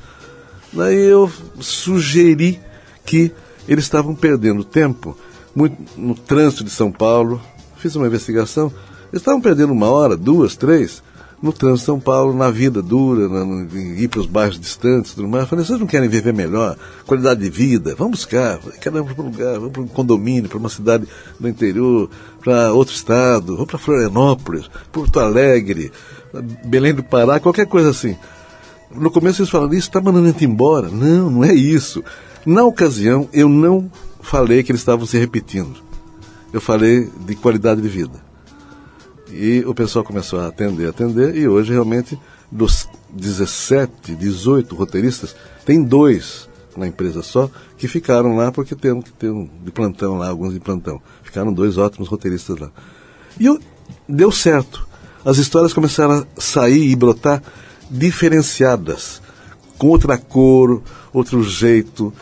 Daí eu sugeri que eles estavam perdendo tempo muito no trânsito de São Paulo. Fiz uma investigação. Eles estavam perdendo uma hora, duas, três, no trânsito de São Paulo, na vida dura, na, no, ir para os bairros distantes tudo mais. Eu falei, vocês não querem viver melhor? Qualidade de vida? Vamos buscar. Queremos ir para um lugar, vamos para um condomínio, para uma cidade do interior, para outro estado, vamos para Florianópolis, Porto Alegre, Belém do Pará, qualquer coisa assim. No começo eles falaram, isso está mandando a gente embora. Não, não é isso. Na ocasião, eu não falei que eles estavam se repetindo. Eu falei de qualidade de vida. E o pessoal começou a atender, atender, e hoje realmente dos 17, 18 roteiristas, tem dois na empresa só que ficaram lá porque tem que um de plantão lá, alguns de plantão. Ficaram dois ótimos roteiristas lá. E eu, deu certo. As histórias começaram a sair e brotar diferenciadas, com outra cor, outro jeito,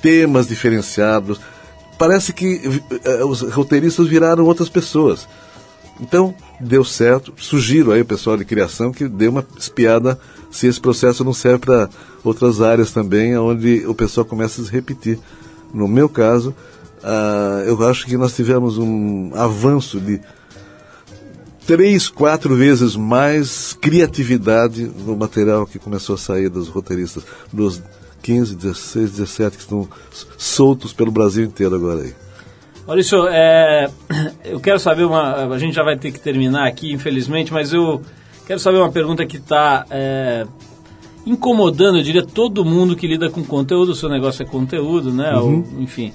temas diferenciados. Parece que eh, os roteiristas viraram outras pessoas. Então, deu certo. Sugiro aí o pessoal de criação que dê uma espiada se esse processo não serve para outras áreas também, onde o pessoal começa a se repetir. No meu caso, ah, eu acho que nós tivemos um avanço de três, quatro vezes mais criatividade no material que começou a sair dos roteiristas, dos 15, 16, 17 que estão soltos pelo Brasil inteiro agora aí. Maurício, é, eu quero saber uma. A gente já vai ter que terminar aqui, infelizmente, mas eu quero saber uma pergunta que está é, incomodando, eu diria, todo mundo que lida com conteúdo. O seu negócio é conteúdo, né? Ou, enfim.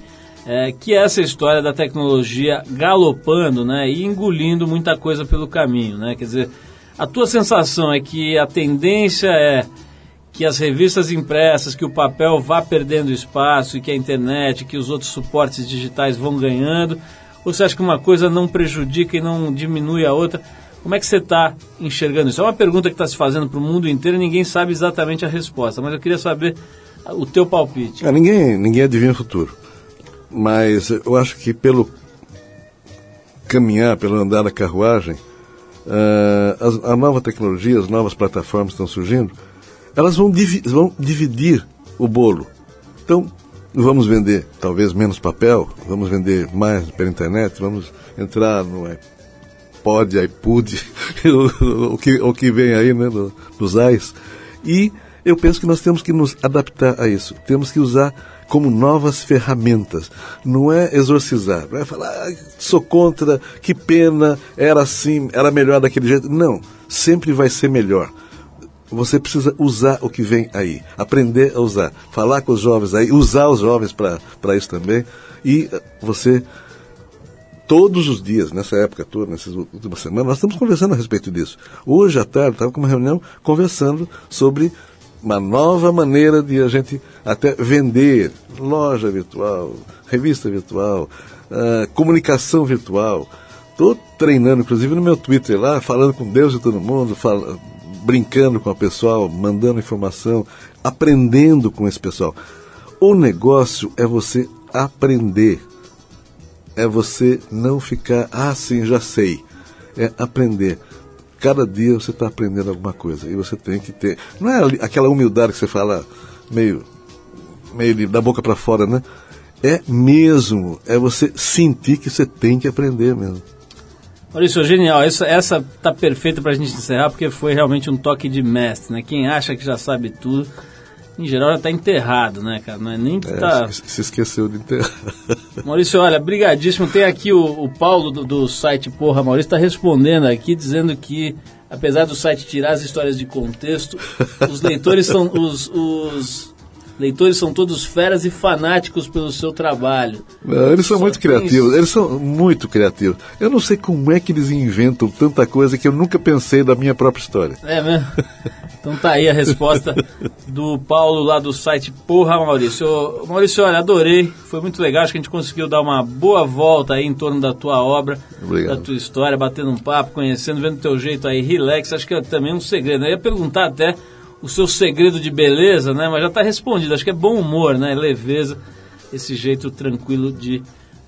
É, que é essa história da tecnologia galopando né, e engolindo muita coisa pelo caminho. Né? Quer dizer, A tua sensação é que a tendência é que as revistas impressas, que o papel vá perdendo espaço e que a internet, que os outros suportes digitais vão ganhando? Ou você acha que uma coisa não prejudica e não diminui a outra? Como é que você está enxergando isso? É uma pergunta que está se fazendo para o mundo inteiro e ninguém sabe exatamente a resposta, mas eu queria saber o teu palpite. É, ninguém, ninguém adivinha o futuro. Mas eu acho que pelo caminhar, pelo andar da carruagem, ah, as- a nova tecnologia, as novas plataformas estão surgindo, elas vão, divi- vão dividir o bolo. Então, vamos vender talvez menos papel, vamos vender mais pela internet, vamos entrar no iPod, iPod, o, que, o que vem aí, né, do- dos AIS. E eu penso que nós temos que nos adaptar a isso. Temos que usar como novas ferramentas. Não é exorcizar, não é falar, "Ah, sou contra, que pena, era assim, era melhor daquele jeito. Não, sempre vai ser melhor. Você precisa usar o que vem aí, aprender a usar, falar com os jovens aí, usar os jovens para isso também. E eh, você todos os dias, nessa época toda, nessas últimas semanas, nós estamos conversando a respeito disso. Hoje à tarde, estava com uma reunião conversando sobre uma nova maneira de a gente até vender loja virtual, revista virtual, ah, comunicação virtual. Estou treinando, inclusive no meu Twitter lá, falando com Deus e todo mundo, fala- brincando com o pessoal, mandando informação, aprendendo com esse pessoal. O negócio é você aprender é você não ficar, ah, sim, já sei. É aprender. Cada dia você está aprendendo alguma coisa. E você tem que ter. Não é aquela humildade que você fala meio, meio da boca para fora, né? É mesmo. É você sentir que você tem que aprender mesmo. Maurício, genial. Essa, essa tá perfeita pra gente encerrar, porque foi realmente um toque de mestre, né? Quem acha que já sabe tudo, em geral já tá enterrado, né, cara? Não é nem que É, tá... se, se esqueceu de enterrar. Maurício, olha, brigadíssimo. Tem aqui o, o Paulo do, do site Porra Maurício, está respondendo aqui, dizendo que, apesar do site tirar as histórias de contexto, os leitores são os, os leitores são todos feras e fanáticos pelo seu trabalho. Não, eles são Só muito criativos, isso. eles são muito criativos. Eu não sei como é que eles inventam tanta coisa que eu nunca pensei da minha própria história. É mesmo? Então tá aí a resposta do Paulo lá do site Porra Maurício. Ô, Maurício, olha, adorei. Foi muito legal. Acho que a gente conseguiu dar uma boa volta aí em torno da tua obra, Obrigado. da tua história, batendo um papo, conhecendo, vendo teu jeito aí, relax. Acho que é também um segredo. Eu ia perguntar até o seu segredo de beleza, né? Mas já tá respondido. Acho que é bom humor, né? Leveza, esse jeito tranquilo de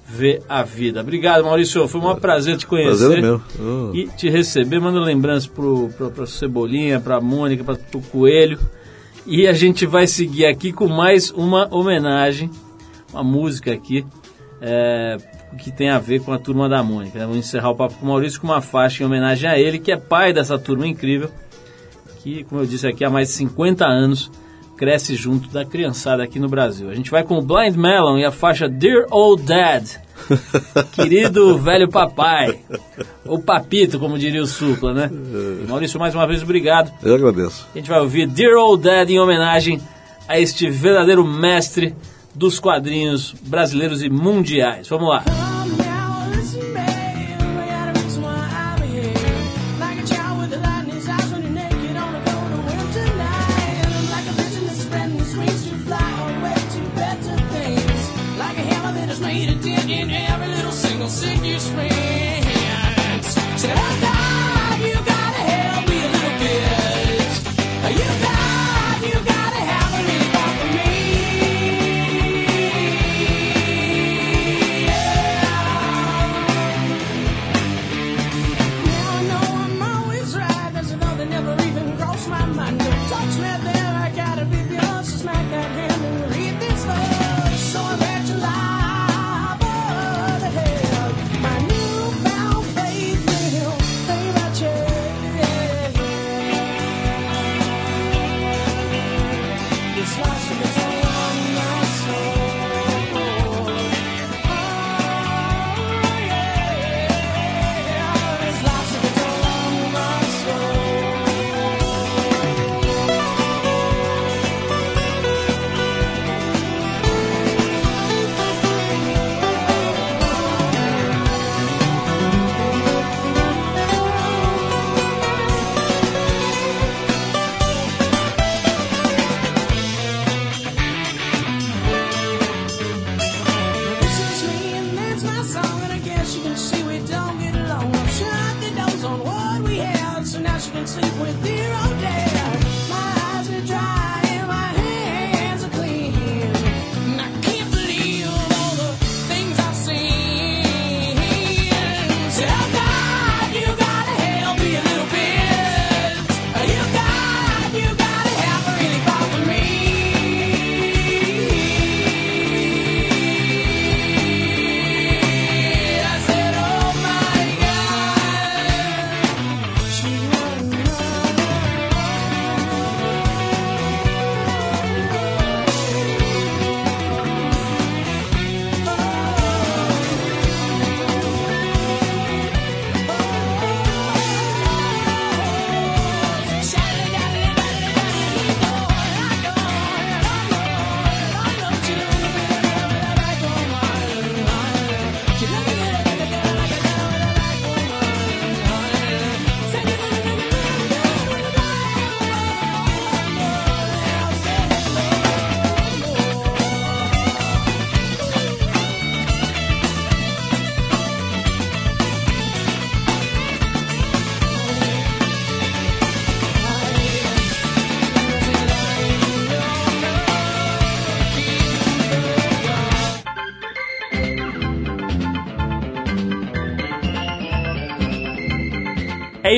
ver a vida. Obrigado, Maurício. Foi um prazer te conhecer. Prazer é meu. Oh. E te receber, mando lembranças pro, pro, pro Cebolinha, pra Mônica, pra, pro Coelho. E a gente vai seguir aqui com mais uma homenagem, uma música aqui, é, que tem a ver com a turma da Mônica. né? Vamos encerrar o papo com o Maurício com uma faixa em homenagem a ele, que é pai dessa turma incrível, que, como eu disse aqui, há mais de 50 anos cresce junto da criançada aqui no Brasil. A gente vai com o Blind Melon e a faixa Dear Old Dad. Querido velho papai. Ou papito, como diria o Supla, né? Maurício, mais uma vez, obrigado. Eu agradeço. A gente vai ouvir Dear Old Dad em homenagem a este verdadeiro mestre dos quadrinhos brasileiros e mundiais. Vamos lá.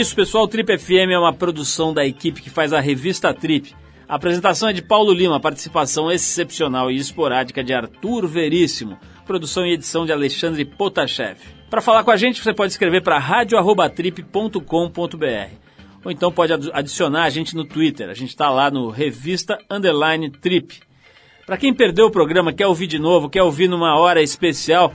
Isso, pessoal. Trip FM é uma produção da equipe que faz a revista Trip. A apresentação é de Paulo Lima, participação excepcional e esporádica de Arthur Veríssimo, produção e edição de Alexandre Potashev. Para falar com a gente, você pode escrever para radio@trip.com.br ou então pode adicionar a gente no Twitter. A gente está lá no Revista Underline Trip. Para quem perdeu o programa, quer ouvir de novo, quer ouvir numa hora especial,